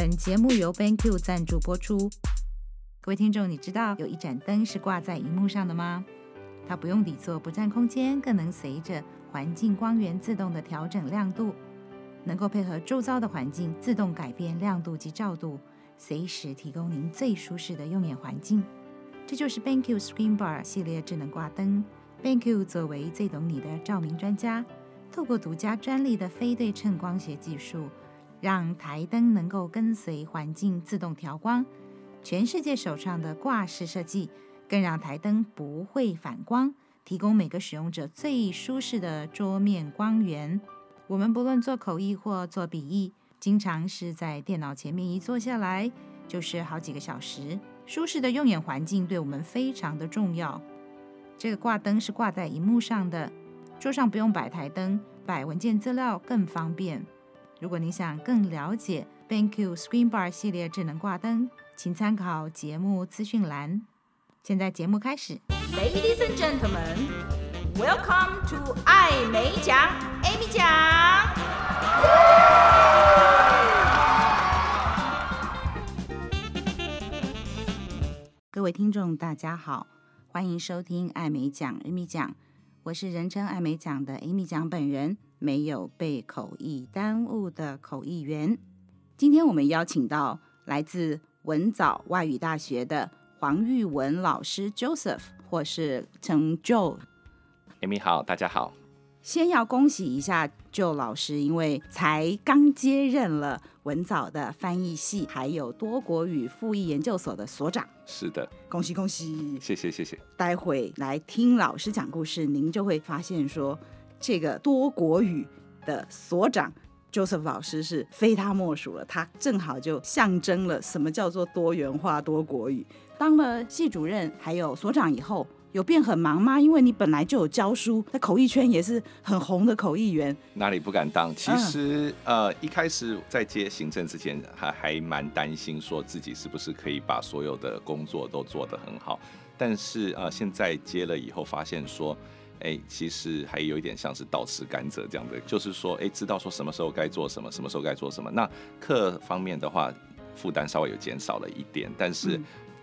本节目由 BenQ 赞助播出。各位听众，你知道有一盏灯是挂在荧幕上的吗？它不用底座，不占空间，更能随着环境光源自动的调整亮度，能够配合周遭的环境自动改变亮度及照度，随时提供您最舒适的用眼环境。这就是 BenQ Screen Bar 系列智能挂灯。BenQ 作为最懂你的照明专家，透过独家专利的非对称光学技术，让台灯能够跟随环境自动调光。全世界首创的挂式设计，更让台灯不会反光，提供每个使用者最舒适的桌面光源。我们不论做口译或做笔译，经常是在电脑前面一坐下来就是好几个小时。舒适的用眼环境对我们非常的重要。这个挂灯是挂在荧幕上的，桌上不用摆台灯，摆文件资料更方便。如果你想更了解 BenQ Screen Bar 系列智能挂灯，请参考节目资讯栏。现在节目开始。Ladies and gentlemen, welcome to 艾美奖，Amy 奖。各位听众，大家好，欢迎收听艾美奖，Amy 奖。我是人称艾美奖的 Amy 奖本人。没有被口译耽误的口译员。今天我们邀请到来自文藻外语大学的黄玉文老师 Joseph，或是陈 Joe。Amy 好，大家好。先要恭喜一下 Joe 老师，因为才刚接任了文藻的翻译系，还有多国语复译研究所的所长。是的，恭喜恭喜！谢谢谢谢。待会来听老师讲故事，您就会发现说。这个多国语的所长 Joseph 老师是非他莫属了，他正好就象征了什么叫做多元化多国语。当了系主任还有所长以后，有变很忙吗？因为你本来就有教书，在口译圈也是很红的口译员。哪里不敢当？其实、嗯、呃，一开始在接行政之前，还还蛮担心，说自己是不是可以把所有的工作都做得很好。但是呃，现在接了以后，发现说。哎，其实还有一点像是倒吃甘蔗这样的，就是说，哎，知道说什么时候该做什么，什么时候该做什么。那课方面的话，负担稍微有减少了一点，但是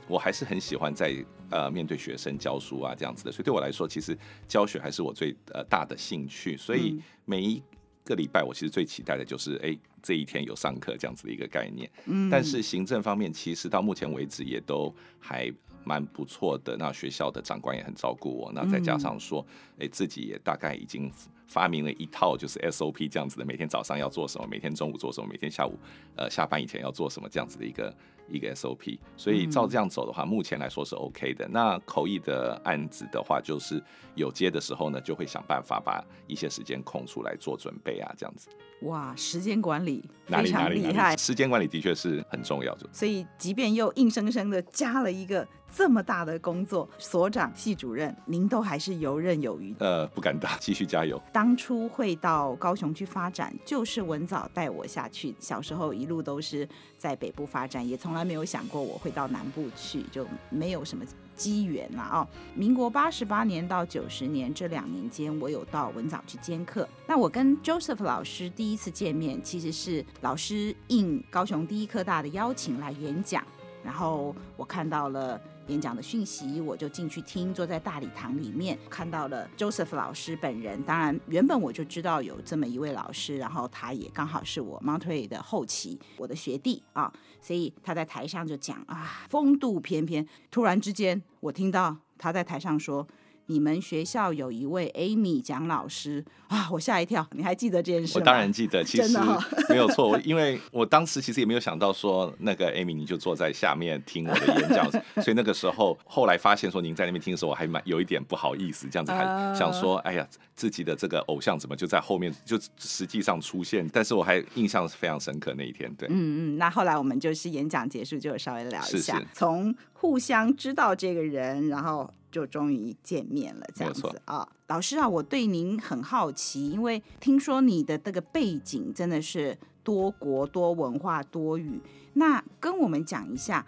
我还是很喜欢在呃面对学生教书啊这样子的。所以对我来说，其实教学还是我最呃大的兴趣。所以每一个礼拜，我其实最期待的就是，哎，这一天有上课这样子的一个概念。嗯，但是行政方面，其实到目前为止也都还。蛮不错的，那学校的长官也很照顾我，那再加上说，哎，自己也大概已经发明了一套就是 SOP 这样子的，每天早上要做什么，每天中午做什么，每天下午呃下班以前要做什么这样子的一个一个 SOP，所以照这样走的话，目前来说是 OK 的。那口译的案子的话，就是有接的时候呢，就会想办法把一些时间空出来做准备啊，这样子。哇，时间管理非常厉害，时间管理的确是很重要的。所以，即便又硬生生的加了一个这么大的工作，所长、系主任，您都还是游刃有余。呃，不敢当，继续加油。当初会到高雄去发展，就是文藻带我下去。小时候一路都是在北部发展，也从来没有想过我会到南部去，就没有什么。机缘了，哦，民国八十八年到九十年这两年间，我有到文藻去兼课。那我跟 Joseph 老师第一次见面，其实是老师应高雄第一科大的邀请来演讲，然后我看到了。演讲的讯息，我就进去听，坐在大礼堂里面，看到了 Joseph 老师本人。当然，原本我就知道有这么一位老师，然后他也刚好是我 Montreal 的后期我的学弟啊，所以他在台上就讲啊，风度翩翩。突然之间，我听到他在台上说。你们学校有一位 Amy 蒋老师啊，我吓一跳。你还记得这件事吗？我当然记得，其实、哦、没有错。因为我当时其实也没有想到说，那个 Amy 你就坐在下面听我的演讲，所以那个时候后来发现说您在那边听的时候，我还蛮有一点不好意思，这样子还想说，哎呀，自己的这个偶像怎么就在后面就实际上出现？但是我还印象非常深刻那一天。对，嗯嗯。那后来我们就是演讲结束就稍微聊一下，从互相知道这个人，然后。就终于见面了，这样子啊，老师啊，我对您很好奇，因为听说你的这个背景真的是多国多文化多语，那跟我们讲一下。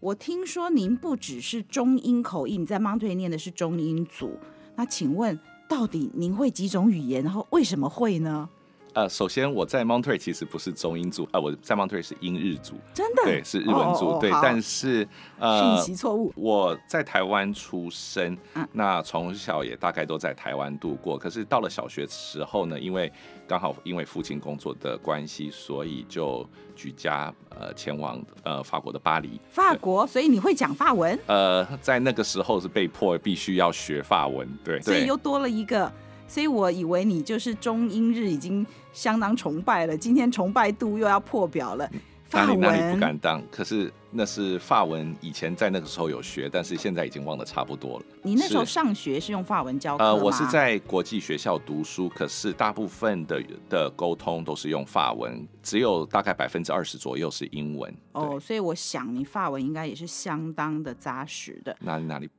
我听说您不只是中英口译，你在 Monterey 念的是中英组，那请问到底您会几种语言？然后为什么会呢？呃，首先我在 Monterey 其实不是中英组，呃，我在 Monterey 是英日组，真的，对，是日文组，哦哦哦对，但是呃，信息错误。我在台湾出生，嗯，那从小也大概都在台湾度过，可是到了小学时候呢，因为刚好因为父亲工作的关系，所以就举家呃前往呃法国的巴黎。法国，所以你会讲法文？呃，在那个时候是被迫必须要学法文，对，所以又多了一个。所以我以为你就是中英日已经相当崇拜了，今天崇拜度又要破表了。哪里哪里不敢当，可是那是法文，以前在那个时候有学，但是现在已经忘得差不多了。你那时候上学是用法文教课吗？呃，我是在国际学校读书，可是大部分的的沟通都是用法文，只有大概百分之二十左右是英文。哦，所以我想你法文应该也是相当的扎实的。哪里哪里？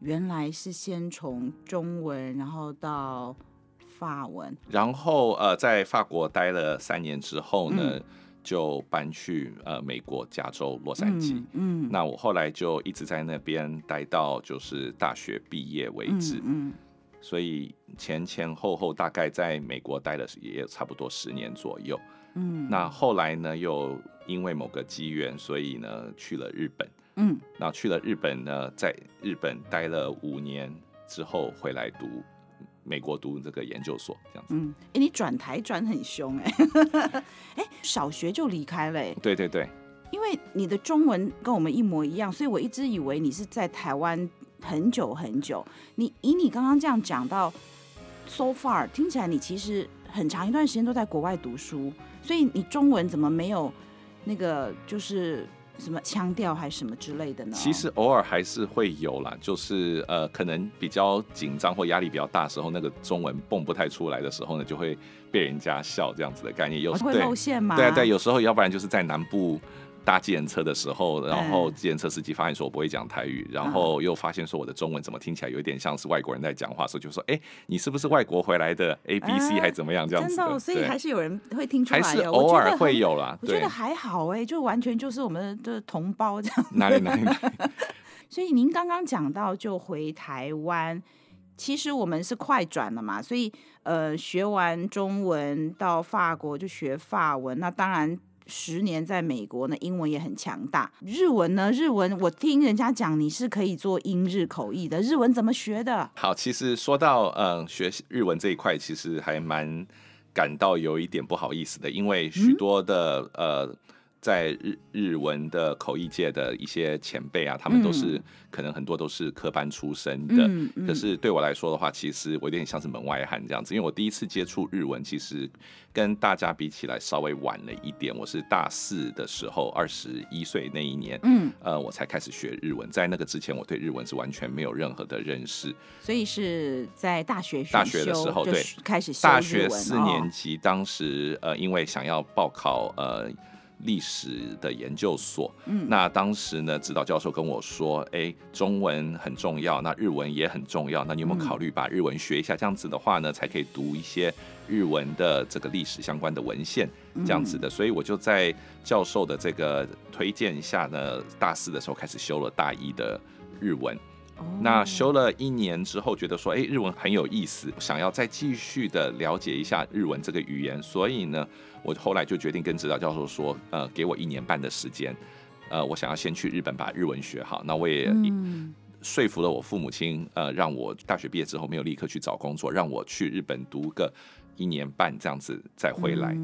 原来是先从中文，然后到法文，然后呃，在法国待了三年之后呢，嗯、就搬去呃美国加州洛杉矶。嗯，嗯，那我后来就一直在那边待到就是大学毕业为止。嗯，嗯，所以前前后后大概在美国待了也有差不多十年左右。嗯，那后来呢，又因为某个机缘，所以呢去了日本。嗯，那去了日本呢，在日本待了五年之后回来读美国读这个研究所，这样子。嗯，哎，你转台转很凶哎，哎，小学就离开了。对对对，因为你的中文跟我们一模一样，所以我一直以为你是在台湾很久很久。你以你刚刚这样讲到 so far，听起来你其实很长一段时间都在国外读书，所以你中文怎么没有那个就是？什么腔调还是什么之类的呢？其实偶尔还是会有啦，就是呃，可能比较紧张或压力比较大的时候，那个中文蹦不太出来的时候呢，就会被人家笑这样子的概念。有时候会露馅吗？对对对，有时候要不然就是在南部。搭计程车的时候，然后计程车司机发现说我不会讲台语，然后又发现说我的中文怎么听起来有一点像是外国人在讲话，所以就说：“哎，你是不是外国回来的？A B C 还怎么样？这样子。”真的，所以还是有人会听出来，还是偶尔会有啦。我觉得还好哎，就完全就是我们的同胞这样。哪里哪里哪里？所以您刚刚讲到就回台湾，其实我们是快转了嘛，所以呃，学完中文到法国就学法文，那当然。十年在美国呢，英文也很强大。日文呢？日文我听人家讲你是可以做英日口译的。日文怎么学的？好，其实说到嗯学日文这一块，其实还蛮感到有一点不好意思的，因为许多的、嗯、呃。在日日文的口译界的一些前辈啊，他们都是、嗯、可能很多都是科班出身的。嗯嗯、可是对我来说的话，其实我有点像是门外汉这样子，因为我第一次接触日文，其实跟大家比起来稍微晚了一点。我是大四的时候，二十一岁那一年，嗯，呃，我才开始学日文。在那个之前，我对日文是完全没有任何的认识。所以是在大学大学的时候，对，开始大学四年级，哦、当时呃，因为想要报考呃。历史的研究所，嗯，那当时呢，指导教授跟我说，哎，中文很重要，那日文也很重要，那你有没有考虑把日文学一下？这样子的话呢，才可以读一些日文的这个历史相关的文献，这样子的。所以我就在教授的这个推荐下呢，大四的时候开始修了大一的日文。那修了一年之后，觉得说，哎，日文很有意思，想要再继续的了解一下日文这个语言，所以呢。我后来就决定跟指导教授说，呃，给我一年半的时间，呃，我想要先去日本把日文学好。那我也说服了我父母亲，呃，让我大学毕业之后没有立刻去找工作，让我去日本读个一年半这样子再回来。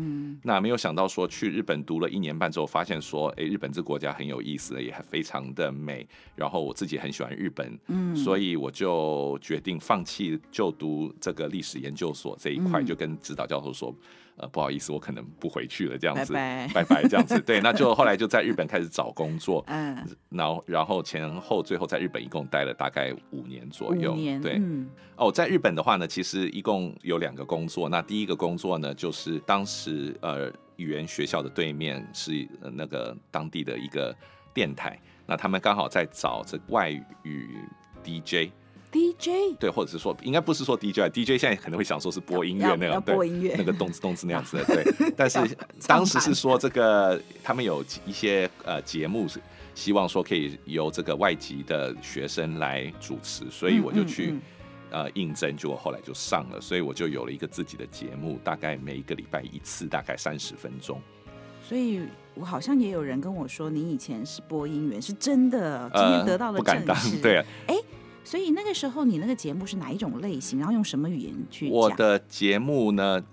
那没有想到说去日本读了一年半之后，发现说，哎，日本这国家很有意思，也非常的美。然后我自己很喜欢日本，所以我就决定放弃就读这个历史研究所这一块，就跟指导教授说。呃，不好意思，我可能不回去了，这样子，拜拜，拜拜，这样子，对，那就后来就在日本开始找工作，嗯，然后然后前后最后在日本一共待了大概五年左右，年对，嗯、哦，在日本的话呢，其实一共有两个工作，那第一个工作呢，就是当时呃语言学校的对面是那个当地的一个电台，那他们刚好在找这外语 DJ。DJ 对，或者是说，应该不是说 DJ，DJ 现在可能会想说是播音乐那样，播音乐那个动次 动次那样子的，对。但是当时是说这个他们有一些呃节目是希望说可以由这个外籍的学生来主持，所以我就去呃应征，就后来就上了，所以我就有了一个自己的节目，大概每一个礼拜一次，大概三十分钟。所以我好像也有人跟我说，你以前是播音员，是真的，今天得到了证实。呃、不敢当，对、啊。哎，所以那个时候你那个节目是哪一种类型？然后用什么语言去讲？我的节目呢，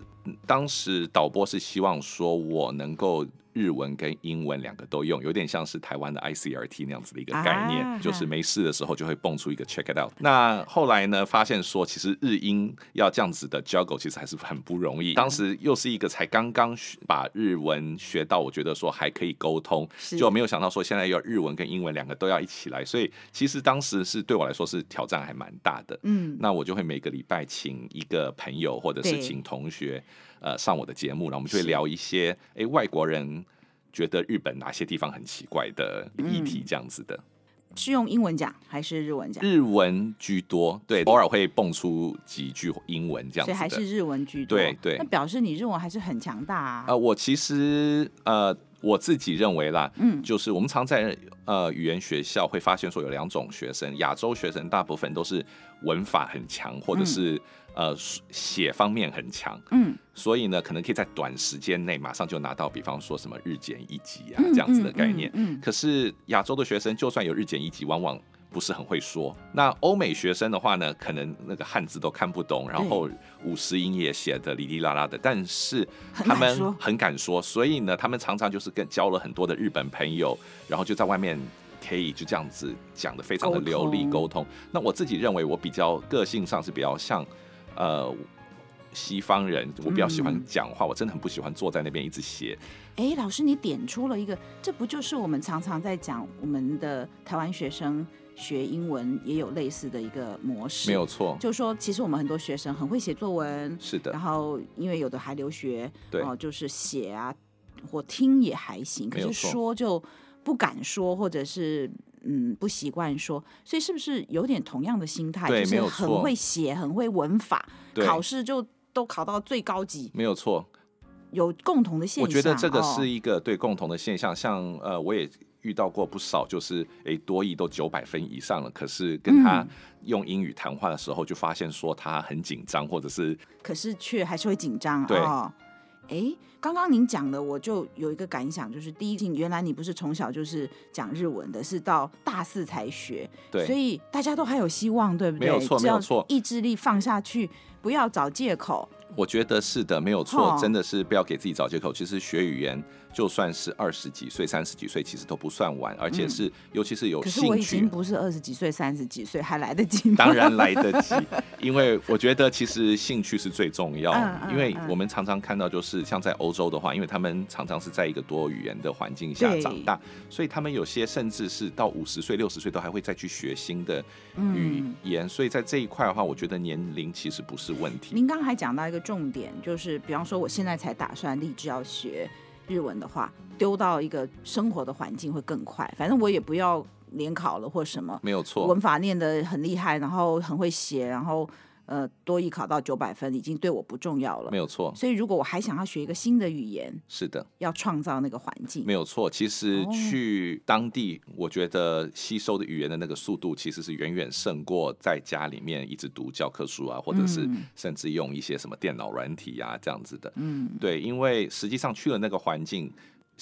当时导播是希望说我能够。日文跟英文两个都用，有点像是台湾的 ICRT 那样子的一个概念，啊、就是没事的时候就会蹦出一个 check it out。那后来呢，发现说其实日英要这样子的 juggle 其实还是很不容易。当时又是一个才刚刚把日文学到，我觉得说还可以沟通，就没有想到说现在要日文跟英文两个都要一起来，所以其实当时是对我来说是挑战还蛮大的。嗯，那我就会每个礼拜请一个朋友或者是请同学。呃，上我的节目，然后我们就会聊一些，哎，外国人觉得日本哪些地方很奇怪的议题，这样子的。嗯，是用英文讲还是日文讲？日文居多，对，偶尔会蹦出几句英文这样子。所以还是日文居多。对对。那表示你日文还是很强大啊。呃，我其实呃。我自己认为啦，嗯，就是我们常在呃语言学校会发现说有两种学生，亚洲学生大部分都是文法很强，或者是、嗯、呃写方面很强，嗯，所以呢，可能可以在短时间内马上就拿到，比方说什么日检一级啊这样子的概念，嗯，嗯，嗯，嗯，可是亚洲的学生就算有日检一级，往往不是很会说。那欧美学生的话呢，可能那个汉字都看不懂，然后五十音也写的哩哩啦啦的，但是他们很敢说，所以呢，他们常常就是跟交了很多的日本朋友，然后就在外面可以就这样子讲的非常的流利沟通，沟通。那我自己认为我比较个性上是比较像呃西方人，我比较喜欢讲话，嗯，我真的很不喜欢坐在那边一直写。哎，老师，你点出了一个，这不就是我们常常在讲我们的台湾学生？学英文也有类似的一个模式，没有错。就是说，其实我们很多学生很会写作文，是的。然后，因为有的还留学，对，哦，就是写啊或听也还行，可是说就不敢说，或者是嗯不习惯说，所以是不是有点同样的心态？对，就是很会写，很会文法，考试就都考到最高级，没有错。有共同的现象，我觉得这个是一个对共同的现象，哦、像呃，我也。遇到过不少，就是诶，多益都九百分以上了，可是跟他用英语谈话的时候，就发现说他很紧张，或者是，可是却还是会紧张。对，哦，诶，刚刚您讲的，我就有一个感想，就是第一，原来你不是从小就是讲日文的，是到大四才学，对，所以大家都还有希望，对不对？没有错，没有错，意志力放下去，不要找借口。我觉得是的，没有错，真的是不要给自己找借口。其实学语言，就算是二十几岁、三十几岁，其实都不算晚，而且是，尤其是有兴趣。可是我已经不是二十几岁、三十几岁，还来得及吗？当然来得及，因为我觉得其实兴趣是最重要。因为我们常常看到，就是像在欧洲的话，因为他们常常是在一个多语言的环境下长大，所以他们有些甚至是到五十岁、六十岁都还会再去学新的语言。所以在这一块的话，我觉得年龄其实不是问题。您刚刚还讲到一个重点，就是比方说，我现在才打算立志要学。日文的话，丢到一个生活的环境会更快。反正我也不要联考了或什么，没有错。文法念得很厉害，然后很会写，然后呃多一考到九百分，已经对我不重要了，没有错。所以如果我还想要学一个新的语言，是的，要创造那个环境，没有错。其实去当地，我觉得吸收的语言的那个速度，其实是远远胜过在家里面一直读教科书啊，或者是甚至用一些什么电脑软体啊这样子的。嗯，对，因为实际上去了那个环境。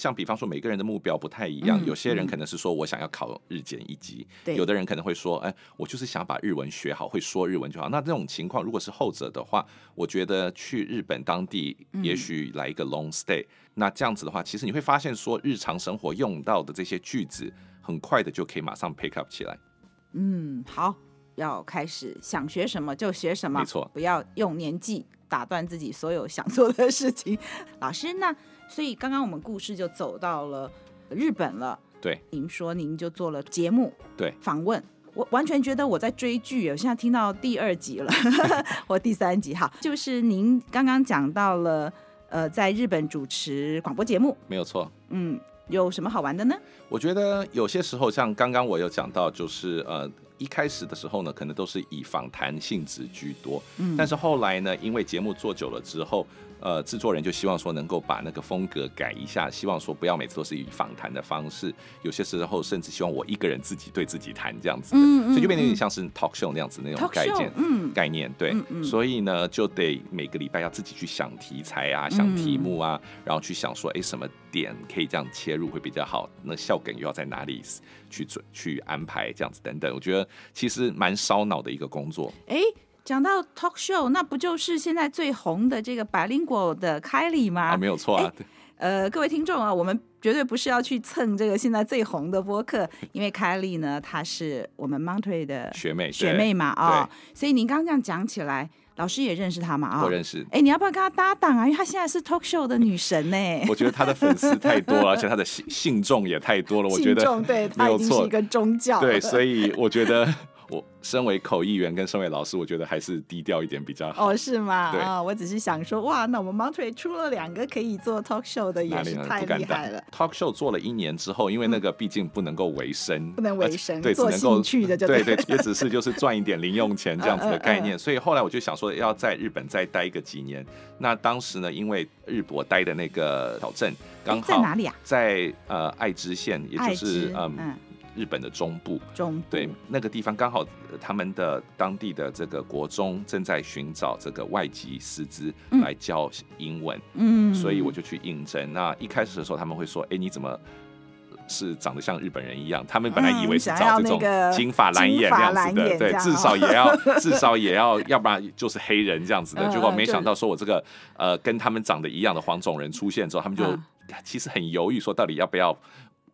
像比方说，每个人的目标不太一样，嗯，有些人可能是说我想要考日检一级，嗯，有的人可能会说，哎，我就是想把日文学好，会说日文就好。那这种情况，如果是后者的话，我觉得去日本当地，也许来一个 long stay，嗯，那这样子的话，其实你会发现说，日常生活用到的这些句子，很快的就可以马上 pick up 起来。嗯，好，要开始想学什么就学什么，没错，不要用年纪打断自己所有想做的事情。老师，那。所以刚刚我们故事就走到了日本了。对，您说您就做了节目，对，访问，我完全觉得我在追剧。我现在听到第二集了，或第三集。哈，就是您刚刚讲到了，呃，在日本主持广播节目，没有错。嗯，有什么好玩的呢？我觉得有些时候，像刚刚我有讲到，就是呃。一开始的时候呢，可能都是以访谈性质居多。嗯，但是后来呢，因为节目做久了之后。呃，制作人就希望说能够把那个风格改一下，希望说不要每次都是以访谈的方式，有些时候甚至希望我一个人自己对自己谈这样子的，嗯嗯、所以就变得有点像是 talk show 那样子那种概念，嗯、概念对，所以呢就得每个礼拜要自己去想题材啊，想题目啊，嗯、然后去想说，哎，什么点可以这样切入会比较好，那笑梗又要在哪里去准去安排这样子等等，我觉得其实蛮烧脑的一个工作，哎。讲到 talk show，那不就是现在最红的这个百灵果的凯莉吗？啊，没有错啊。呃，各位听众啊，我们绝对不是要去蹭这个现在最红的播客，因为凯莉呢，她是我们 Monterey 的学妹学妹嘛啊，哦、所以您刚刚这样讲起来，老师也认识她嘛啊？我认识。哎，你要不要跟她搭档啊？因为她现在是 talk show 的女神呢。我觉得她的粉丝太多了，而且她的信信众也太多了。我觉得对，她已经是一个宗教。对，所以我觉得。我身为口译员跟身为老师，我觉得还是低调一点比较好。哦，是吗？对、哦，我只是想说，哇，那我们 Monterey 出了两个可以做 talk show 的，也是太厉害了。talk show 做了一年之后，因为那个毕竟不能够维生，不能维生，对，只能够去的就对对，也只是就是赚一点零用钱 这样子的概念。所以后来我就想说，要在日本再待个几年。那当时呢，因为日博待的那个小镇刚好在哪里啊？在呃爱知县，也就是嗯。日本的中部，中部对那个地方刚好，他们的当地的这个国中正在寻找这个外籍师资来教英文，嗯，所以我就去应征。那一开始的时候，他们会说：“哎，你怎么是长得像日本人一样？”他们本来以为是找这种金发蓝眼这样子的，对，至少也要 至少也要，要不然就是黑人这样子的。结果没想到说我这个呃跟他们长得一样的黄种人出现之后，他们就其实很犹豫，说到底要不要。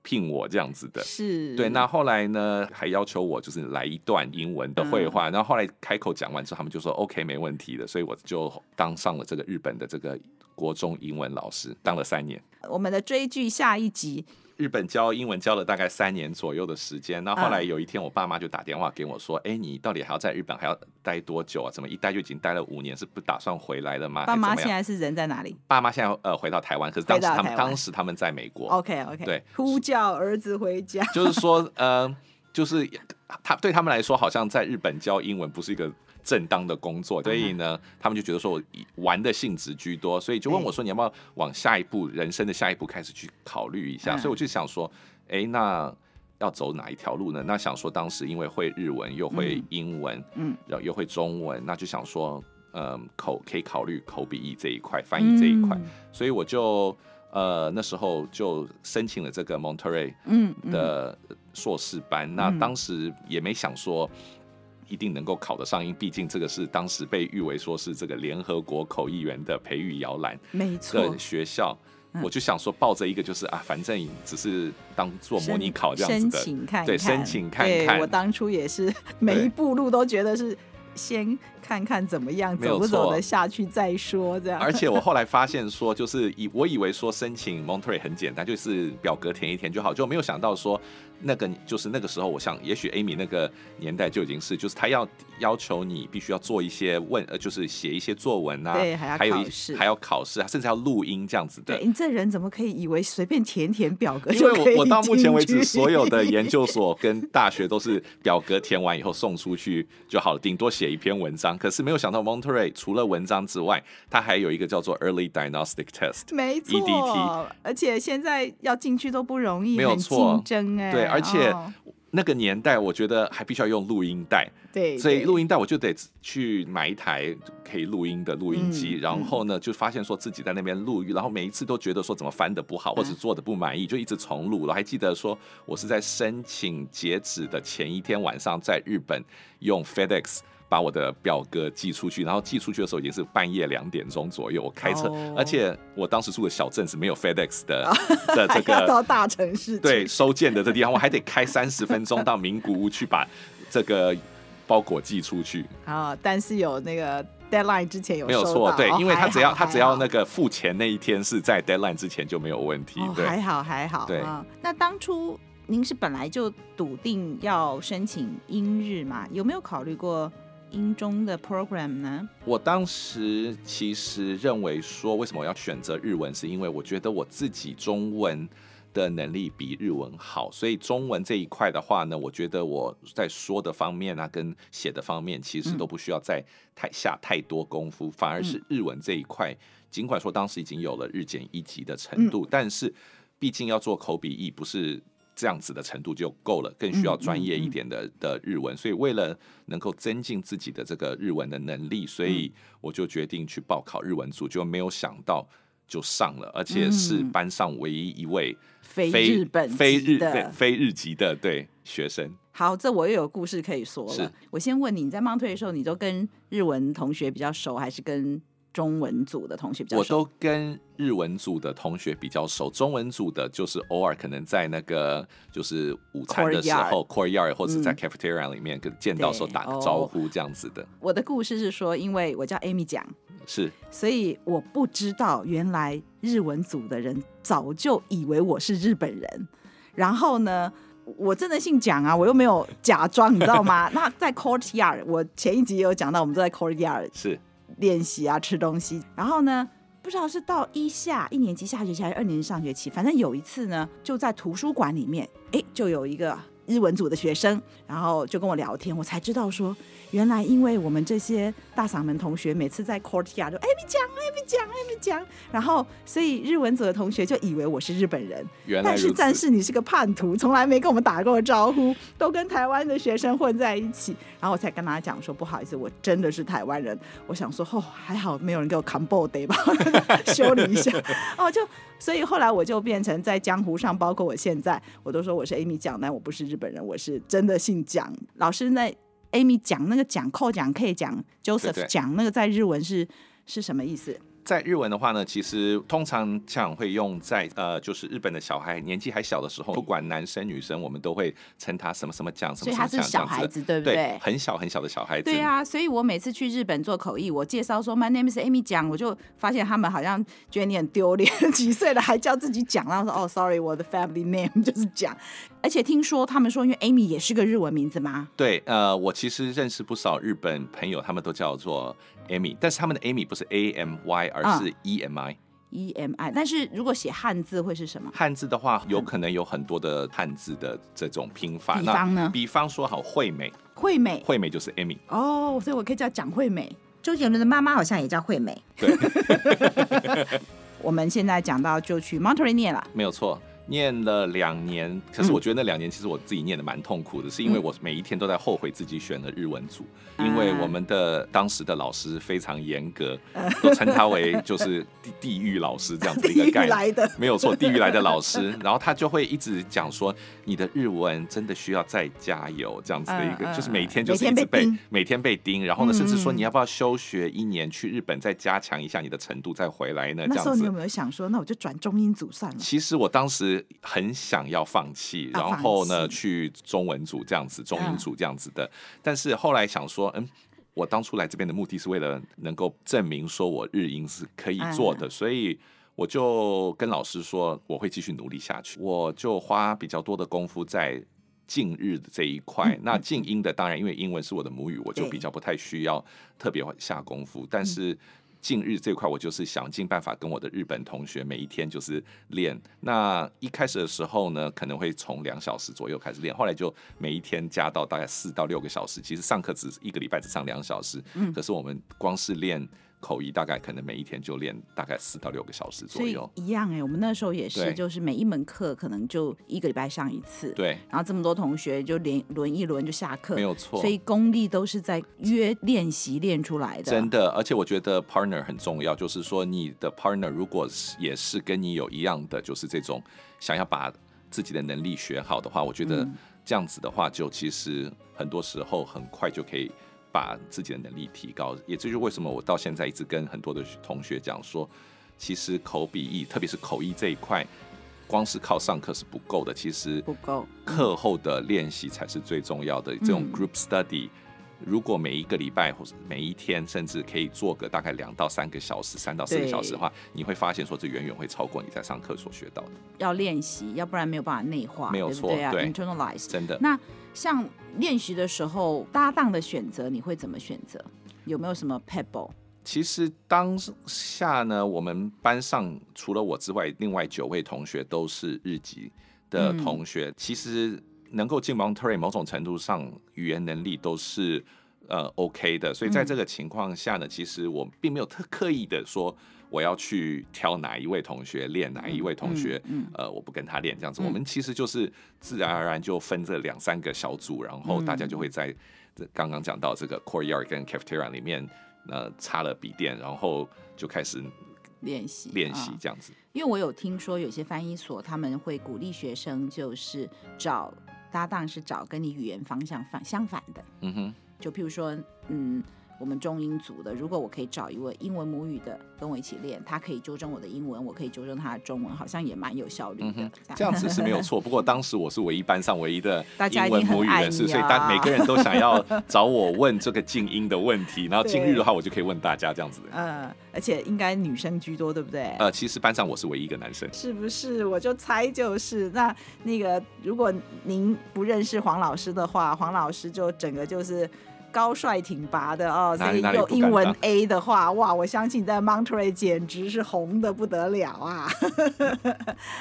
聘我这样子的，是对。那后来呢，还要求我就是来一段英文的绘画。嗯、然后后来开口讲完之后，他们就说 OK 没问题的，所以我就当上了这个日本的这个国中英文老师，当了三年。我们的追剧下一集。日本教英文教了大概三年左右的时间，那后，后来有一天，我爸妈就打电话给我说：“哎、嗯，你到底还要在日本还要待多久啊？怎么一待就已经待了五年，是不打算回来了吗？”爸妈现在是人在哪里？爸妈现在呃回到台湾，可是当时他们当时他们在美国。OK OK，对，呼叫儿子回家，就是说呃，就是他对他们来说，好像在日本教英文不是一个。正当的工作，所以呢，他们就觉得说我以玩的性质居多，所以就问我说：“你要不要往下一步人生的下一步开始去考虑一下？”所以我就想说：“哎，那要走哪一条路呢？”那想说当时因为会日文又会英文，嗯，然后又会中文，那就想说，嗯，口可以考虑口笔译这一块，翻译这一块，所以我就呃那时候就申请了这个 Monterey 嗯的硕士班。那当时也没想说。一定能够考得上，因毕竟这个是当时被誉为说是这个联合国口译员的培育摇篮，没错的学校。我就想说，抱着一个就是啊，反正只是当做模拟考这样子的，申请看看，对，申请看看。我当初也是每一步路都觉得是。先看看怎么样，走不走得下去再说。这样，而且我后来发现说，就是以我以为说申请 Monterey 很简单，就是表格填一填就好，就没有想到说那个就是那个时候，我想也许 Amy 那个年代就已经是，就是他要要求你必须要做一些问，呃，就是写一些作文啊，对，还要考试还要考试，甚至要录音这样子的。对，你这人怎么可以以为随便填填表格？因为我我到目前为止所有的 研究所跟大学都是表格填完以后送出去就好了，顶多写。一篇文章，可是没有想到 Monterey 除了文章之外，它还有一个叫做 Early Diagnostic Test，没错，EDT，而且现在要进去都不容易，没有错，竞争哎，对，而且那个年代我觉得还必须要用录音带，对，所以录音带我就得去买一台可以录音的录音机，然后呢就发现说自己在那边录，然后每一次都觉得说怎么翻的不好，或者做的不满意，就一直重录了。还记得说我是在申请截止的前一天晚上在日本用 FedEx。把我的表格寄出去，然后寄出去的时候已经是半夜两点钟左右。我开车，oh. 而且我当时住的小镇是没有 FedEx 的、oh. 的这个到大城市对收件的这地方，我还得开三十分钟到名古屋去把这个包裹寄出去。啊，oh, 但是有那个 deadline 之前有没有错？对，因为他只要他只要那个付钱那一天是在 deadline 之前就没有问题。对，还好还好。对，那当初您是本来就笃定要申请英日嘛？有没有考虑过？英中的 program 呢？我当时其实认为说，为什么我要选择日文，是因为我觉得我自己中文的能力比日文好，所以中文这一块的话呢，我觉得我在说的方面啊，跟写的方面，其实都不需要再太下太多功夫，反而是日文这一块，尽管说当时已经有了日检一级的程度，但是毕竟要做口笔译，不是。这样子的程度就够了，更需要专业一点的、的日文。所以为了能够增进自己的这个日文的能力，所以我就决定去报考日文组，就没有想到就上了，而且是班上唯一一位非日本非日非非日籍的对学生。好，这我又有故事可以说了。我先问你，你在 Monterey 的时候，你都跟日文同学比较熟，还是跟？中文组的同学比较熟，我都跟日文组的同学比较熟，中文组的就是偶尔可能在那个就是午餐的时候，courtyard。或者在 cafeteria 里面跟见到时候打个招呼这样子。的。我的故事是说，因为我叫 Amy 讲，是，所以我不知道原来日文组的人早就以为我是日本人，然后呢，我真的姓蒋啊，我又没有假装，你知道吗？那在 courtyard，我前一集也有讲到，我们都在 courtyard 是。练习啊，吃东西，然后呢，不知道是到一下一年级下学期还是二年级上学期，反正有一次呢，就在图书馆里面，哎，就有一个日文组的学生，然后就跟我聊天，我才知道说。原来因为我们这些大嗓门同学每次在 courtyard 就哎你讲哎你讲哎你讲，然后所以日文组的同学就以为我是日本人，但是战士你是个叛徒，从来没跟我们打过招呼，都跟台湾的学生混在一起，然后我才跟他讲说不好意思，我真的是台湾人。我想说哦还好没有人给我扛爆的吧，修理一下 哦就所以后来我就变成在江湖上，包括我现在我都说我是 Amy 讲，但我不是日本人，我是真的姓蒋。老师那。Amy 讲那个蒋扣蒋 K 讲 Joseph 讲那个在日文是是什么意思？在日文的话呢，其实通常讲会用在呃，就是日本的小孩年纪还小的时候，不管男生女生，我们都会称他什么什么讲什么什么讲。所以他是小孩子，对不对？对，很小很小的小孩子。对啊，所以我每次去日本做口译，我介绍说 My name is Amy 讲，我就发现他们好像觉得你很丢脸，几岁了还叫自己讲，然后说哦，sorry，我的 family name 就是讲。而且听说他们说，因为 Amy 也是个日文名字吗？对，呃，我其实认识不少日本朋友，他们都叫做 Amy，但是他们的 Amy 不是 A M Y，而是 E M I。E M I，但是如果写汉字会是什么？汉字的话，有可能有很多的汉字的这种拼法。比方呢？比方说，好，惠美。惠美。惠美就是 Amy。哦，所以我可以叫蒋惠美。周杰伦的妈妈好像也叫惠美。对。我们现在讲到就去 Monterey 念了。没有错。念了两年，可是我觉得那两年其实我自己念的蛮痛苦的，嗯、是因为我每一天都在后悔自己选了日文组，嗯、因为我们的当时的老师非常严格，嗯、都称他为就是地地狱老师这样子一个概 念，没有错，地狱来的老师，然后他就会一直讲说你的日文真的需要再加油这样子的一个，嗯、就是每天就是一直被每天被盯，然后呢，甚至说你要不要休学一年去日本再加强一下你的程度再回来呢？这样子。那时候你有没有想说，那我就转中英组算了？其实我当时。很想要放弃，然后呢，去中文组这样子，中英组这样子的。嗯、但是后来想说，嗯，我当初来这边的目的是为了能够证明说我日英是可以做的，嗯、所以我就跟老师说我会继续努力下去。我就花比较多的功夫在近日的这一块。嗯、那近英的当然，因为英文是我的母语，我就比较不太需要特别下功夫，但是。近日这块，我就是想尽办法跟我的日本同学每一天就是练。那一开始的时候呢，可能会从两小时左右开始练，后来就每一天加到大概四到六个小时。其实上课只一个礼拜只上两小时，嗯，可是我们光是练。口译大概可能每一天就练大概四到六个小时左右，一样哎、欸，我们那时候也是，就是每一门课可能就一个礼拜上一次，对，然后这么多同学就连轮一轮就下课，没有错，所以功力都是在约练习练出来的，真的，而且我觉得 partner 很重要，就是说你的 partner 如果是也是跟你有一样的，就是这种想要把自己的能力学好的话，我觉得这样子的话，就其实很多时候很快就可以。把自己的能力提高，也这就是为什么我到现在一直跟很多的同学讲说，其实口笔译，特别是口译这一块，光是靠上课是不够的，其实不够，课后的练习才是最重要的。嗯、这种 group study，如果每一个礼拜或者每一天，甚至可以做个大概两到三个小时，三到四个小时的话，你会发现说这远远会超过你在上课所学到的。要练习，要不然没有办法内化，没有错，对啊对，internalize，真的。那像练习的时候，搭档的选择你会怎么选择？有没有什么 pebble？其实当下呢，我们班上除了我之外，另外九位同学都是日籍的同学。嗯、其实能够进 Monterey，某种程度上语言能力都是呃 OK 的。所以在这个情况下呢，嗯、其实我并没有特刻意的说我要去挑哪一位同学练，哪一位同学、嗯嗯、呃我不跟他练这样子。嗯、我们其实就是自然而然就分这两三个小组，然后大家就会在这刚刚讲到这个 courtyard 跟 cafeteria 里面。呃，插了笔电，然后就开始练习练习这样子。因为我有听说有些翻译所他们会鼓励学生，就是找搭档，是找跟你语言方向反相反的。嗯哼，就譬如说，嗯。我们中英组的，如果我可以找一位英文母语的跟我一起练，他可以纠正我的英文，我可以纠正他的中文，好像也蛮有效率的。嗯、这样子是没有错。不过当时我是唯一班上唯一的 英文母语人士，所以大每个人都想要找我问这个静音的问题，然后今日的话我就可以问大家这样子的。嗯，而且应该女生居多，对不对？呃，其实班上我是唯一一个男生。是不是？我就猜就是。那那个，如果您不认识黄老师的话，黄老师就整个就是。高帅挺拔的哦，所以有英文 A 的话，哇，我相信在 Monterey 简直是红的不得了啊！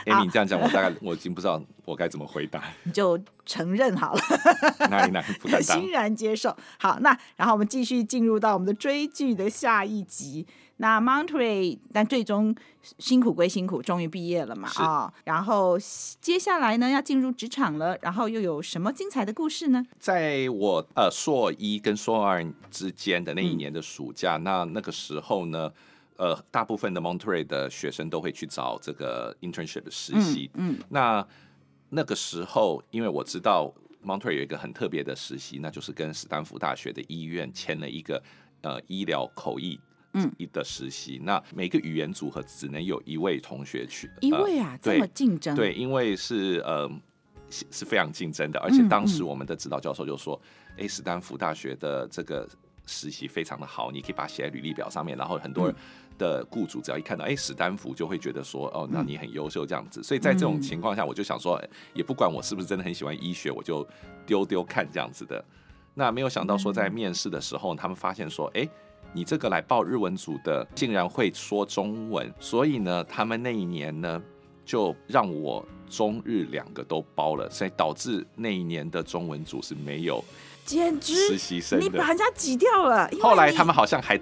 哎，你这样讲，我大概 我已经不知道我该怎么回答，你就承认好了。哪里哪里不敢当，欣然接受。好，那然后我们继续进入到我们的追剧的下一集。那 Monterey，但最终辛苦归辛苦，终于毕业了嘛啊、哦！然后接下来呢，要进入职场了，然后又有什么精彩的故事呢？在我呃硕一跟硕二之间的那一年的暑假，嗯、那那个时候呢，呃，大部分的 Monterey 的学生都会去找这个 internship 的实习。嗯，嗯那那个时候，因为我知道 Monterey 有一个很特别的实习，那就是跟斯坦福大学的医院签了一个呃医疗口译。嗯，的实习，那每个语言组合只能有一位同学去，一位啊，呃、这么竞争？对，因为是呃是非常竞争的，而且当时我们的指导教授就说，哎、嗯嗯，史丹福大学的这个实习非常的好，你可以把它写在履历表上面，然后很多的雇主只要一看到，哎，史丹福就会觉得说，哦，那你很优秀这样子。所以在这种情况下，我就想说，也不管我是不是真的很喜欢医学，我就丢丢看这样子的。那没有想到说，在面试的时候，他们发现说，哎。你这个来报日文组的竟然会说中文，所以呢，他们那一年呢就让我中日两个都包了，所以导致那一年的中文组是没有简直实习生，你把人家挤掉了。后来他们好像还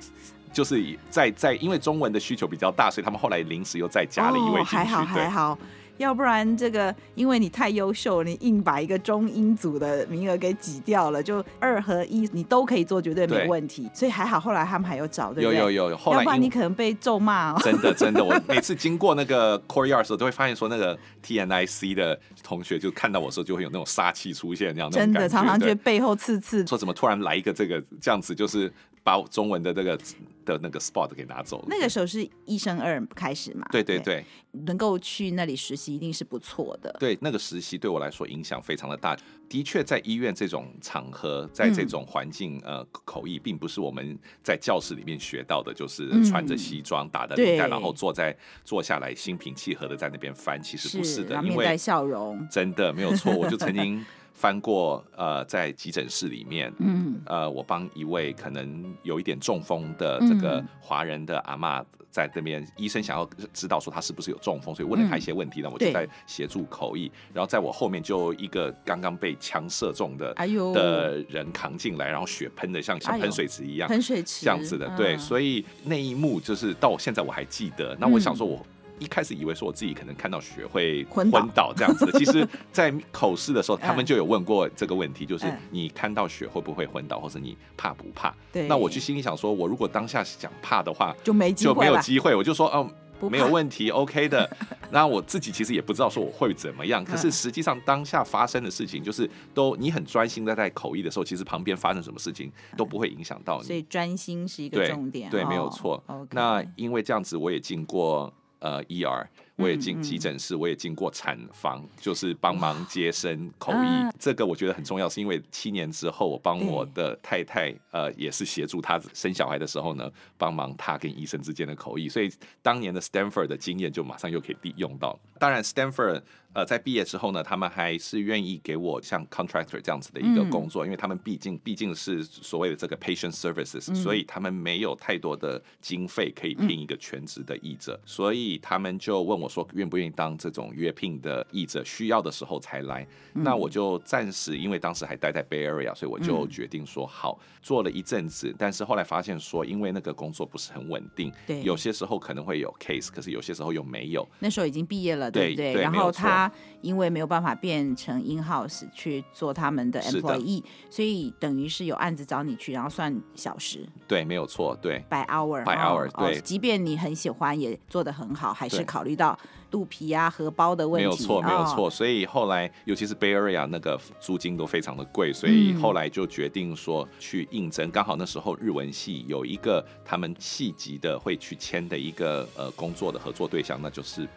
就是在在因为中文的需求比较大，所以他们后来临时又再加了一位进去。哦，还好还好。要不然这个，因为你太优秀，你硬把一个中英组的名额给挤掉了，就二和一你都可以做，绝对没问题。所以还好，后来他们还有找，对不对？有有有，后来要不然你可能被咒骂哦。真的真的，我每次经过那个 courtyard 的时候，都会发现说那个 TNIC 的同学就看到我的时候，就会有那种杀气出现，这样真的常常觉得背后刺刺。说怎么突然来一个这个这样子，就是把中文的这个。的那个 spot 给拿走了。那个时候是一生二开始嘛？对对对，对，能够去那里实习一定是不错的。对，那个实习对我来说影响非常的大。的确，在医院这种场合，在这种环境，嗯、呃，口译并不是我们在教室里面学到的，就是穿着西装、打的领带，然后坐在坐下来心平气和的在那边翻。其实不是的，是因为笑容真的没有错。我就曾经。翻过呃，在急诊室里面，嗯，呃，我帮一位可能有一点中风的这个华人的阿嬷在这边，嗯、医生想要知道说他是不是有中风，所以问了他一些问题，那、嗯、我就在协助口译。然后在我后面就一个刚刚被枪射中的哎呦的人扛进来，然后血喷的像像喷水池一样，喷水池这样子的，嗯、对，所以那一幕就是到现在我还记得。那我想说我。嗯一开始以为说我自己可能看到血会昏倒这样子的，其实，在口试的时候，他们就有问过这个问题，就是你看到血会不会昏倒，或是你怕不怕？对。那我就心里想说，我如果当下想怕的话，就没就没有机会，我就说，嗯，没有问题，OK 的。那我自己其实也不知道说我会怎么样，可是实际上当下发生的事情，就是都你很专心的在口译的时候，其实旁边发生什么事情都不会影响到你。所以专心是一个重点，对，没有错。那因为这样子，我也经过。呃，ER，我也进急诊室，我也进过产房，就是帮忙接生口译。这个我觉得很重要，是因为七年之后，我帮我的太太呃也是协助她生小孩的时候呢，帮忙她跟医生之间的口译，所以当年的 Stanford 的经验就马上又可以利用到。当然 Stanford。呃，在毕业之后呢，他们还是愿意给我像 contractor 这样子的一个工作，嗯、因为他们毕竟毕竟是所谓的这个 patient services，、嗯、所以他们没有太多的经费可以聘一个全职的译者，嗯、所以他们就问我说，愿不愿意当这种约聘的译者，需要的时候才来。嗯、那我就暂时，因为当时还待在 Bay Area，所以我就决定说好，做了一阵子，但是后来发现说，因为那个工作不是很稳定，对，有些时候可能会有 case，可是有些时候又没有。那时候已经毕业了，对不对？对，然后他。因为没有办法变成 in house 去做他们的 employee，所以等于是有案子找你去，然后算小时。对，没有错，对。by hour，by hour，对。即便你很喜欢，也做得很好，还是考虑到肚皮啊、荷包的问题。没有错，没有错。所以后来，尤其是 Bay Area 那个租金都非常的贵，所以后来就决定说去应征。刚好那时候日文系有一个他们系级的会去签的一个呃工作的合作对象，那就是。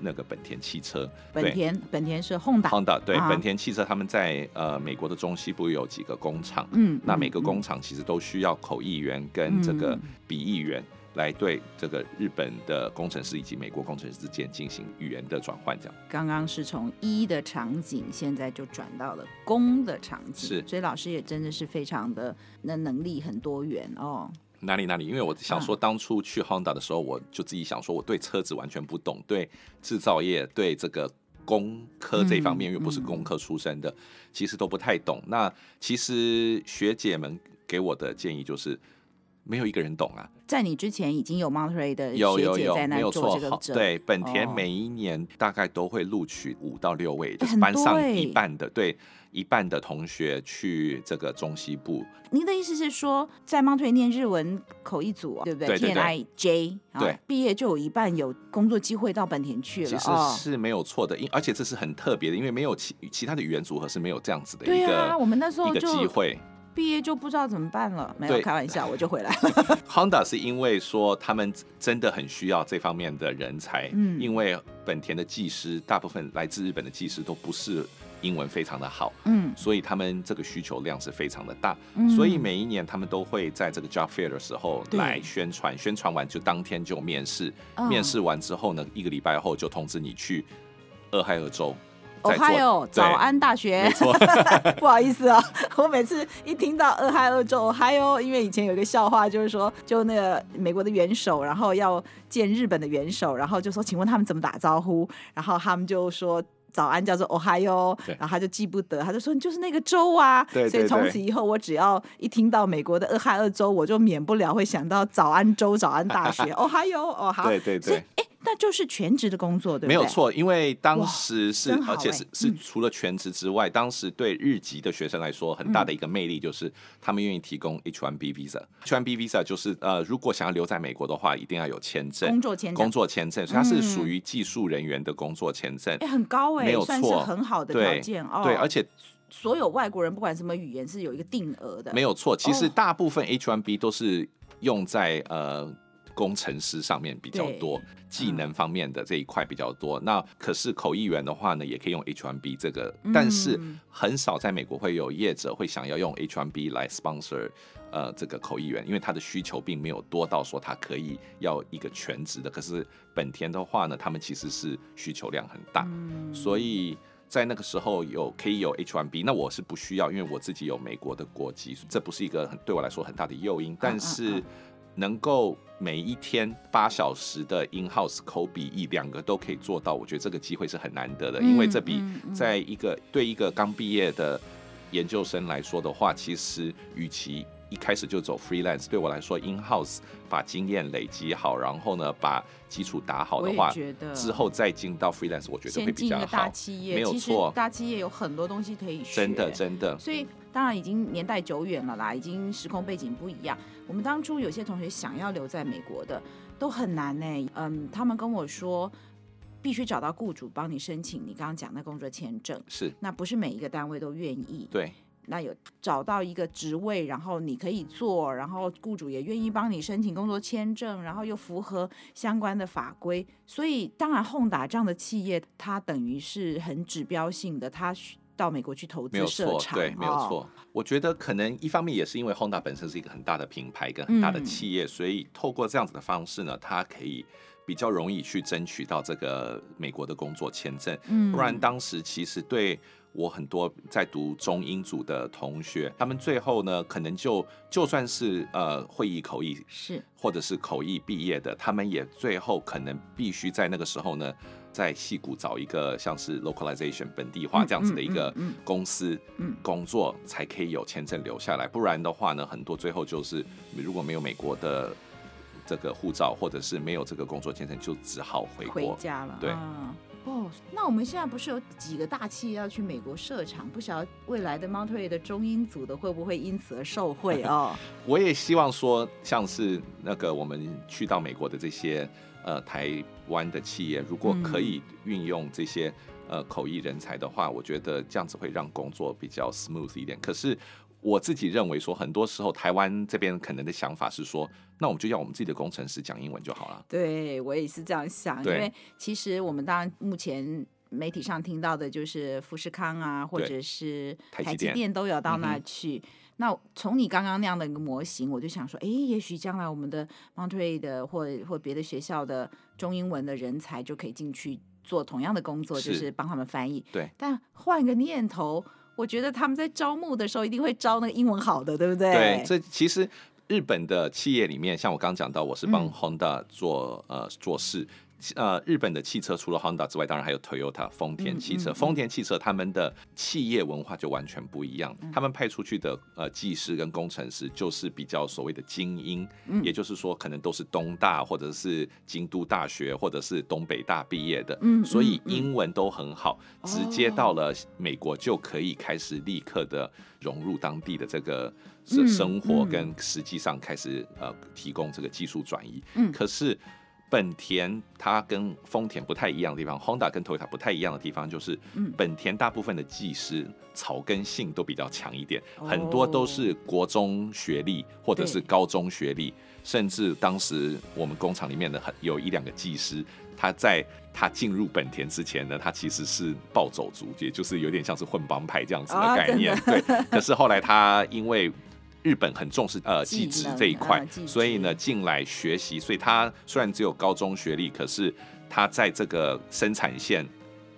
那个本田汽车，本田本田是 Honda，Honda 对，本田汽车他们在呃美国的中西部有几个工厂，嗯，那每个工厂其实都需要口译员跟这个笔译员来对这个日本的工程师以及美国工程师之间进行语言的转换，这样。刚刚是从一的场景，现在就转到了工的场景，是，所以老师也真的是非常的那能力很多元哦。哪里哪里？因为我想说，当初去 Honda 的时候，我就自己想说，我对车子完全不懂，对制造业、对这个工科这方面又不是工科出身的，其实都不太懂。那其实学姐们给我的建议就是，没有一个人懂啊。在你之前已经有 Monterey 的学姐在那做这个证。对，本田每一年大概都会录取五到六位，就是班上一半的，对。一半的同学去这个中西部。您的意思是说，在 Monterey 念日文口译组，对不对？对对对。毕业就有一半有工作机会到本田去了。其实是没有错的，因而且这是很特别的，因为没有其其他的语言组合是没有这样子的一个。对啊，我们那时候一个机会。毕业就不知道怎么办了，没有开玩笑，我就回来了。Honda 是因为说他们真的很需要这方面的人才，嗯，因为本田的技师大部分来自日本的技师都不是。英文非常的好，嗯，所以他们这个需求量是非常的大，嗯，所以每一年他们都会在这个 job fair 的时候来宣传，宣传完就当天就面试，哦，面试完之后呢，一个礼拜后就通知你去俄亥俄州。俄亥俄早安大学，不好意思啊，我每次一听到俄亥俄州，俄亥俄，因为以前有一个笑话，就是说，就那个美国的元首，然后要见日本的元首，然后就说，请问他们怎么打招呼？然后他们就说。早安叫做 Ohio，然后他就记不得，他就说你就是那个州啊，对对对，所以从此以后我只要一听到美国的俄亥俄州，我就免不了会想到早安州、早安大学 Ohio 哦，好，对对对。那就是全职的工作，对不对？没有错，因为当时是，而且是是除了全职之外，当时对日籍的学生来说，很大的一个魅力就是他们愿意提供 H1B visa。H1B visa 就是呃，如果想要留在美国的话，一定要有签证，工作签证，工作签证，所以它是属于技术人员的工作签证。哎，很高哎，没有错，算是很好的条件哦。对，而且所有外国人不管什么语言是有一个定额的。没有错，其实大部分 H1B 都是用在呃。工程师上面比较多，技能方面的这一块比较多。嗯、那可是口译员的话呢，也可以用 H1B 这个，嗯、但是很少在美国会有业者会想要用 H1B 来 sponsor 呃这个口译员，因为他的需求并没有多到说他可以要一个全职的。可是本田的话呢，他们其实是需求量很大，嗯、所以在那个时候有可以有 H1B。那我是不需要，因为我自己有美国的国籍，这不是一个很对我来说很大的诱因，但是。能够每一天八小时的 in house 口笔译两个都可以做到，我觉得这个机会是很难得的，因为这比在一个对一个刚毕业的研究生来说的话，其实与其一开始就走 freelance，对我来说 in house 把经验累积好，然后呢把基础打好的话，之后再进到 freelance，我觉得会比较好。大企业没有错，大企业有很多东西可以学，真的真的。所以当然已经年代久远了啦，已经时空背景不一样。我们当初有些同学想要留在美国的都很难呢。嗯，他们跟我说，必须找到雇主帮你申请你刚刚讲的工作签证。是，那不是每一个单位都愿意。对，那有找到一个职位，然后你可以做，然后雇主也愿意帮你申请工作签证，然后又符合相关的法规，所以当然 Honda 这样的企业，它等于是很指标性的，它到美国去投资设厂，对，没有错。哦、我觉得可能一方面也是因为 Honda 本身是一个很大的品牌跟很大的企业，嗯、所以透过这样子的方式呢，它可以。比较容易去争取到这个美国的工作签证，嗯，不然当时其实对我很多在读中英组的同学，他们最后呢，可能就就算是呃会议口译是，或者是口译毕业的，他们也最后可能必须在那个时候呢，在戏谷找一个像是 localization 本地化这样子的一个公司工作，才可以有签证留下来，不然的话呢，很多最后就是如果没有美国的。这个护照，或者是没有这个工作签证，就只好回国回家了。对，哦，那我们现在不是有几个大企业要去美国设厂？不晓得未来的 Monterey 的中英组的会不会因此而受惠哦？我也希望说，像是那个我们去到美国的这些呃台湾的企业，如果可以运用这些呃口译人才的话，我觉得这样子会让工作比较 smooth 一点。可是。我自己认为说，很多时候台湾这边可能的想法是说，那我们就要我们自己的工程师讲英文就好了。对，我也是这样想，因为其实我们当然目前媒体上听到的就是富士康啊，或者是台积电都有到那去。嗯、那从你刚刚那样的一个模型，我就想说，哎，也许将来我们的 Monterey 的或或别的学校的中英文的人才就可以进去做同样的工作，是就是帮他们翻译。对，但换个念头。我觉得他们在招募的时候一定会招那个英文好的，对不对？对，这其实日本的企业里面，像我刚刚讲到，我是帮 Honda 做、嗯、呃做事。呃，日本的汽车除了 Honda 之外，当然还有 Toyota 丰田汽车。丰、嗯嗯嗯、田汽车他们的企业文化就完全不一样，嗯、他们派出去的呃技师跟工程师就是比较所谓的精英，嗯、也就是说可能都是东大或者是京都大学或者是东北大毕业的，嗯、所以英文都很好，嗯、直接到了美国就可以开始立刻的融入当地的这个生活，跟实际上开始呃提供这个技术转移。嗯，可是。本田它跟丰田不太一样的地方，Honda 跟 Toyota 不太一样的地方就是，本田大部分的技师草根性都比较强一点，很多都是国中学历或者是高中学历，甚至当时我们工厂里面的很有一两个技师，他在他进入本田之前呢，他其实是暴走族，也就是有点像是混帮派这样子的概念，对。可是后来他因为日本很重视呃技职这一块，呃、所以呢进来学习，所以他虽然只有高中学历，可是他在这个生产线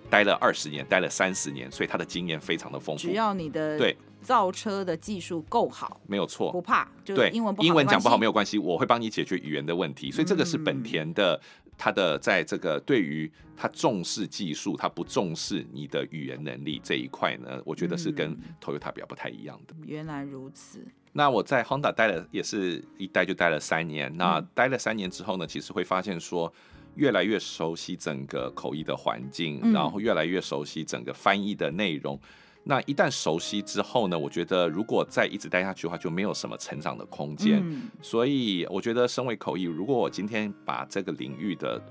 待了二十年，待了三十年，所以他的经验非常的丰富。只要你的对造车的技术够好，没有错，不怕。对，英文英文讲不好没有关系，我会帮你解决语言的问题。所以这个是本田的，他的在这个对于他重视技术，他不重视你的语言能力这一块呢，我觉得是跟 Toyota 比较不太一样的。嗯、原来如此。那我在 Honda 待了也是一待就待了三年。那待了三年之后呢，其实会发现说，越来越熟悉整个口译的环境，然后越来越熟悉整个翻译的内容。那一旦熟悉之后呢，我觉得如果再一直待下去的话，就没有什么成长的空间。所以我觉得，身为口译，如果我今天把这个领域的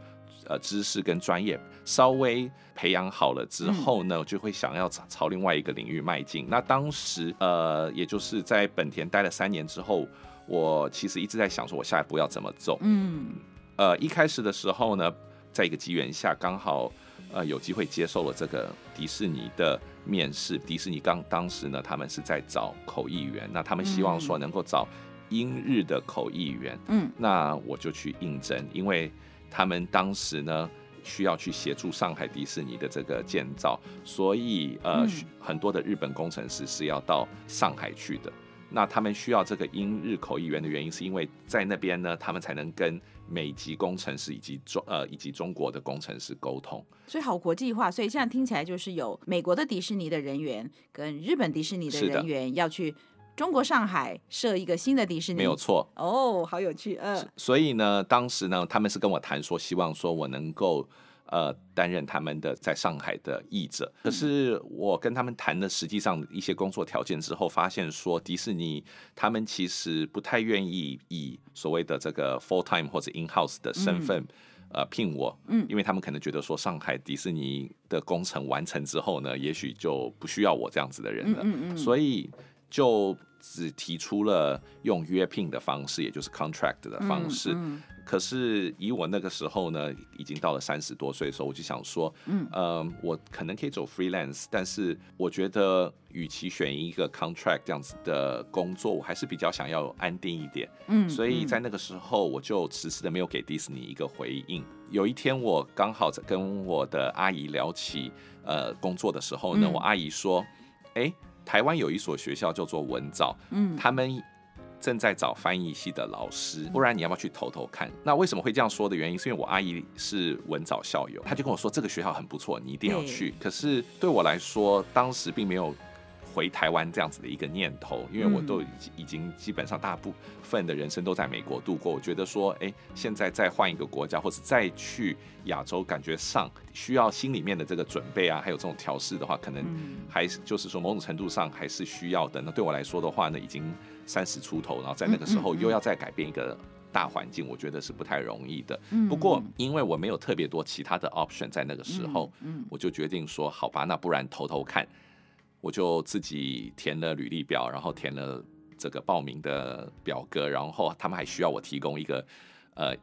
呃，知识跟专业稍微培养好了之后呢，我就会想要朝另外一个领域迈进。那当时呃，也就是在本田待了三年之后，我其实一直在想说，我下一步要怎么走。嗯，呃，一开始的时候呢，在一个机缘下，刚好呃有机会接受了这个迪士尼的面试。迪士尼刚当时呢，他们是在找口译员，那他们希望说能够找英日的口译员。嗯，那我就去应征，因为。他们当时呢，需要去协助上海迪士尼的这个建造，所以呃，嗯、很多的日本工程师是要到上海去的。那他们需要这个英日口译员的原因，是因为在那边呢，他们才能跟美籍工程师以及中呃以及中国的工程师沟通。所以好国际化，所以现在听起来就是有美国的迪士尼的人员跟日本迪士尼的人员要去。中国上海设一个新的迪士尼，没有错哦，好有趣，嗯。所以呢，当时呢，他们是跟我谈说，希望说我能够呃担任他们的在上海的译者。可是我跟他们谈了实际上一些工作条件之后，发现说迪士尼他们其实不太愿意以所谓的这个 full time 或者 in house 的身份。呃聘我，嗯，因为他们可能觉得说上海迪士尼的工程完成之后呢，也许就不需要我这样子的人了，嗯嗯，嗯，所以就只提出了用约聘的方式，也就是 contract 的方式。可是以我那个时候呢，已经到了三十多岁的时候，我就想说，嗯，呃，我可能可以走 freelance，但是我觉得，与其选一个 contract 这样子的工作，我还是比较想要安定一点。嗯，所以在那个时候，我就迟迟的没有给迪士尼一个回应。有一天，我刚好在跟我的阿姨聊起呃工作的时候呢，我阿姨说，哎，台湾有一所学校叫做文藻，嗯，他们。正在找翻译系的老师，不然你要不要去投投看？那为什么会这样说的原因，是因为我阿姨是文藻校友，她就跟我说这个学校很不错，你一定要去。可是对我来说，当时并没有回台湾这样子的一个念头，因为我都已经基本上大部分的人生都在美国度过。我觉得说，哎，现在再换一个国家，或是再去亚洲，感觉上需要心里面的这个准备啊，还有这种调试的话，可能还是就是说某种程度上还是需要的。那对我来说的话呢，已经。三十出头，然后在那个时候又要再改变一个大环境，我觉得是不太容易的。不过因为我没有特别多其他的 option，在那个时候，我就决定说，好吧，那不然偷偷看。我就自己填了履历表，然后填了这个报名的表格，然后他们还需要我提供一个呃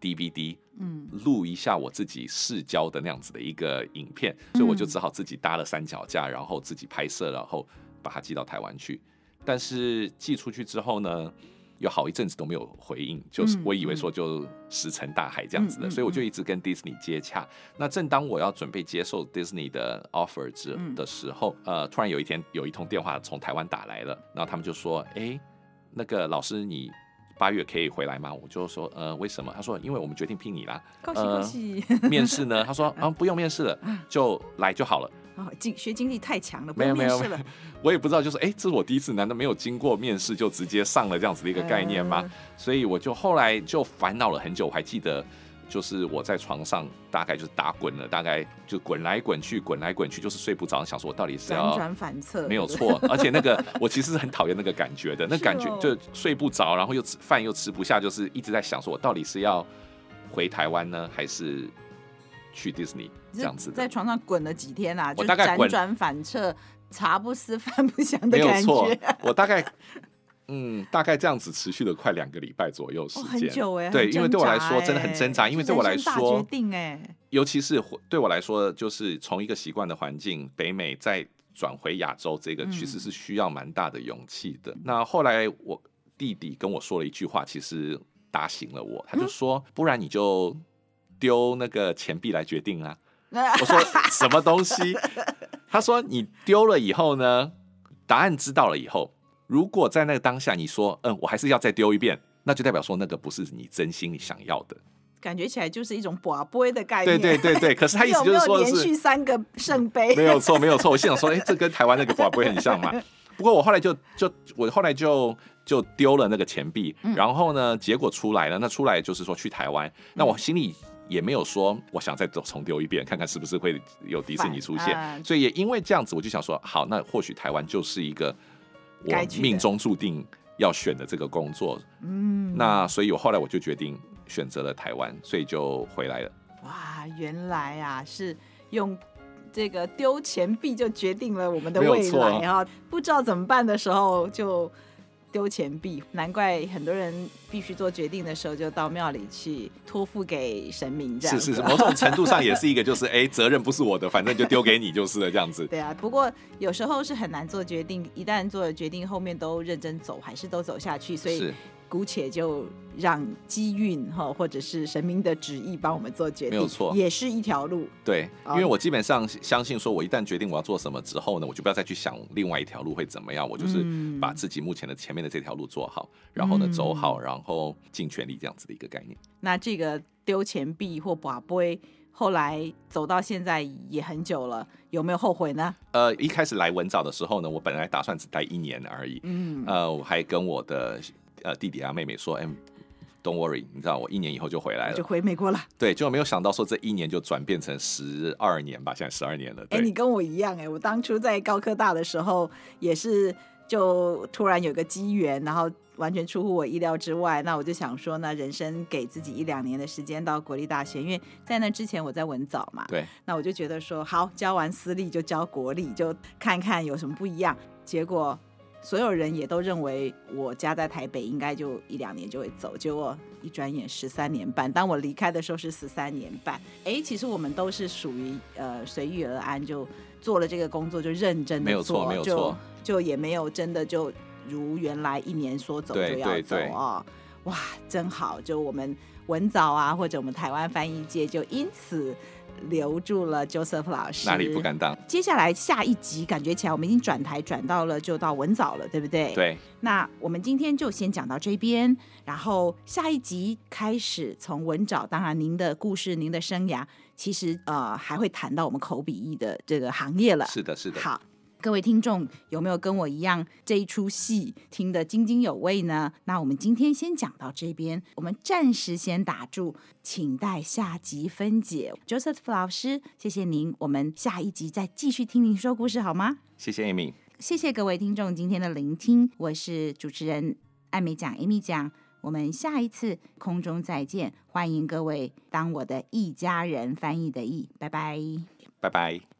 DVD，嗯，录一下我自己试教的那样子的一个影片，所以我就只好自己搭了三脚架，然后自己拍摄，然后把它寄到台湾去。但是寄出去之后呢，有好一阵子都没有回应，就是我以为说就石沉大海这样子的，所以我就一直跟 Disney 接洽。那正当我要准备接受 Disney 的 offer 之的时候，呃，突然有一天有一通电话从台湾打来了，然后他们就说：“哎，那个老师，你八月可以回来吗？”我就说：“呃，为什么？”他说：“因为我们决定聘你啦。”恭喜恭喜！面试呢？他说：“啊，不用面试了，就来就好了。”经学经历太强了，没有没有 我也不知道，就是哎，这是我第一次，难道没有经过面试就直接上了这样子的一个概念吗？所以我就后来就烦恼了很久，我还记得，就是我在床上大概就是打滚了，大概就滚来滚去，滚来滚去，就是睡不着，想说我到底是要辗转反侧，没有错，而且那个 我其实是很讨厌那个感觉的，那感觉就睡不着，然后又吃饭又吃不下，就是一直在想说我到底是要回台湾呢，还是？去迪士尼这样子，在床上滚了几天啊？我大概辗转反侧，茶不思饭不想的感觉。没有错，我大概嗯，大概这样子持续了快两个礼拜左右时间。哦，很久哎，对，因为对我来说真的很挣扎，因为对我来说，决定哎，尤其是对我来说，就是从一个习惯的环境北美再转回亚洲，这个其实是需要蛮大的勇气的。嗯。那后来我弟弟跟我说了一句话，其实打醒了我，他就说：“不然你就。”丢那个钱币来决定啊！我说什么东西？他说你丢了以后呢，答案知道了以后，如果在那个当下你说嗯，我还是要再丢一遍，那就代表说那个不是你真心你想要的。感觉起来就是一种博杯的概念。对对对对，可是他意思就是说连续三个圣杯？没有错没有错。我心想说，哎，这跟台湾那个博杯很像嘛。不过我后来就就我后来就就丢了那个钱币，然后呢，结果出来了，那出来就是说去台湾，那我心里。也没有说我想再重丢一遍，看看是不是会有迪士尼出现。呃、所以也因为这样子，我就想说，好，那或许台湾就是一个我命中注定要选的这个工作。嗯，那所以我后来我就决定选择了台湾，所以就回来了。哇，原来啊是用这个丢钱币就决定了我们的未来啊！不知道怎么办的时候就。丢钱币，难怪很多人必须做决定的时候，就到庙里去托付给神明这样。是是是，某种程度上也是一个，就是 哎，责任不是我的，反正就丢给你就是了这样子。对啊，不过有时候是很难做决定，一旦做了决定，后面都认真走，还是都走下去，所以。姑且就让机运哈，或者是神明的旨意帮我们做决定，没有错，也是一条路。对，因为我基本上相信，说我一旦决定我要做什么之后呢，我就不要再去想另外一条路会怎么样，我就是把自己目前的前面的这条路做好，然后呢走好，然后尽全力这样子的一个概念。那这个丢钱币或把杯，后来走到现在也很久了，有没有后悔呢？呃，一开始来文藻的时候呢，我本来打算只待一年而已。嗯，呃，我还跟我的。呃，弟弟啊，妹妹说：“哎，Don't worry，你知道我一年以后就回来了，就回美国了。对，就没有想到说这一年就转变成十二年吧，现在十二年了。哎，你跟我一样哎，我当初在高科大的时候也是，就突然有个机缘，然后完全出乎我意料之外。那我就想说呢，人生给自己一两年的时间到国立大学，因为在那之前我在文藻嘛。对。那我就觉得说，好，教完私立就教国立，就看看有什么不一样。结果所有人也都认为我家在台北，应该就一两年就会走。结果一转眼十三年半，当我离开的时候是十三年半。哎，其实我们都是属于呃随遇而安，就做了这个工作就认真的做，没有错，没有错，就就也没有真的就如原来一年说走就要走啊、哦。哇，真好！就我们文藻啊，或者我们台湾翻译界，就因此。留住了 Joseph 老师，哪里不敢当？接下来下一集，感觉起来我们已经转台转到了，就到文藻了，对不对？对。那我们今天就先讲到这边，然后下一集开始从文藻，当然您的故事、您的生涯，其实呃还会谈到我们口笔译的这个行业了。是的，是的。好。各位听众有没有跟我一样这一出戏听得津津有味呢？那我们今天先讲到这边，我们暂时先打住，请待下集分解。Joseph 老师，谢谢您，我们下一集再继续听您说故事好吗？谢谢 Amy，谢谢各位听众今天的聆听，我是主持人艾美讲 Amy 讲，我们下一次空中再见，欢迎各位当我的一家人翻译的译，拜拜，拜拜。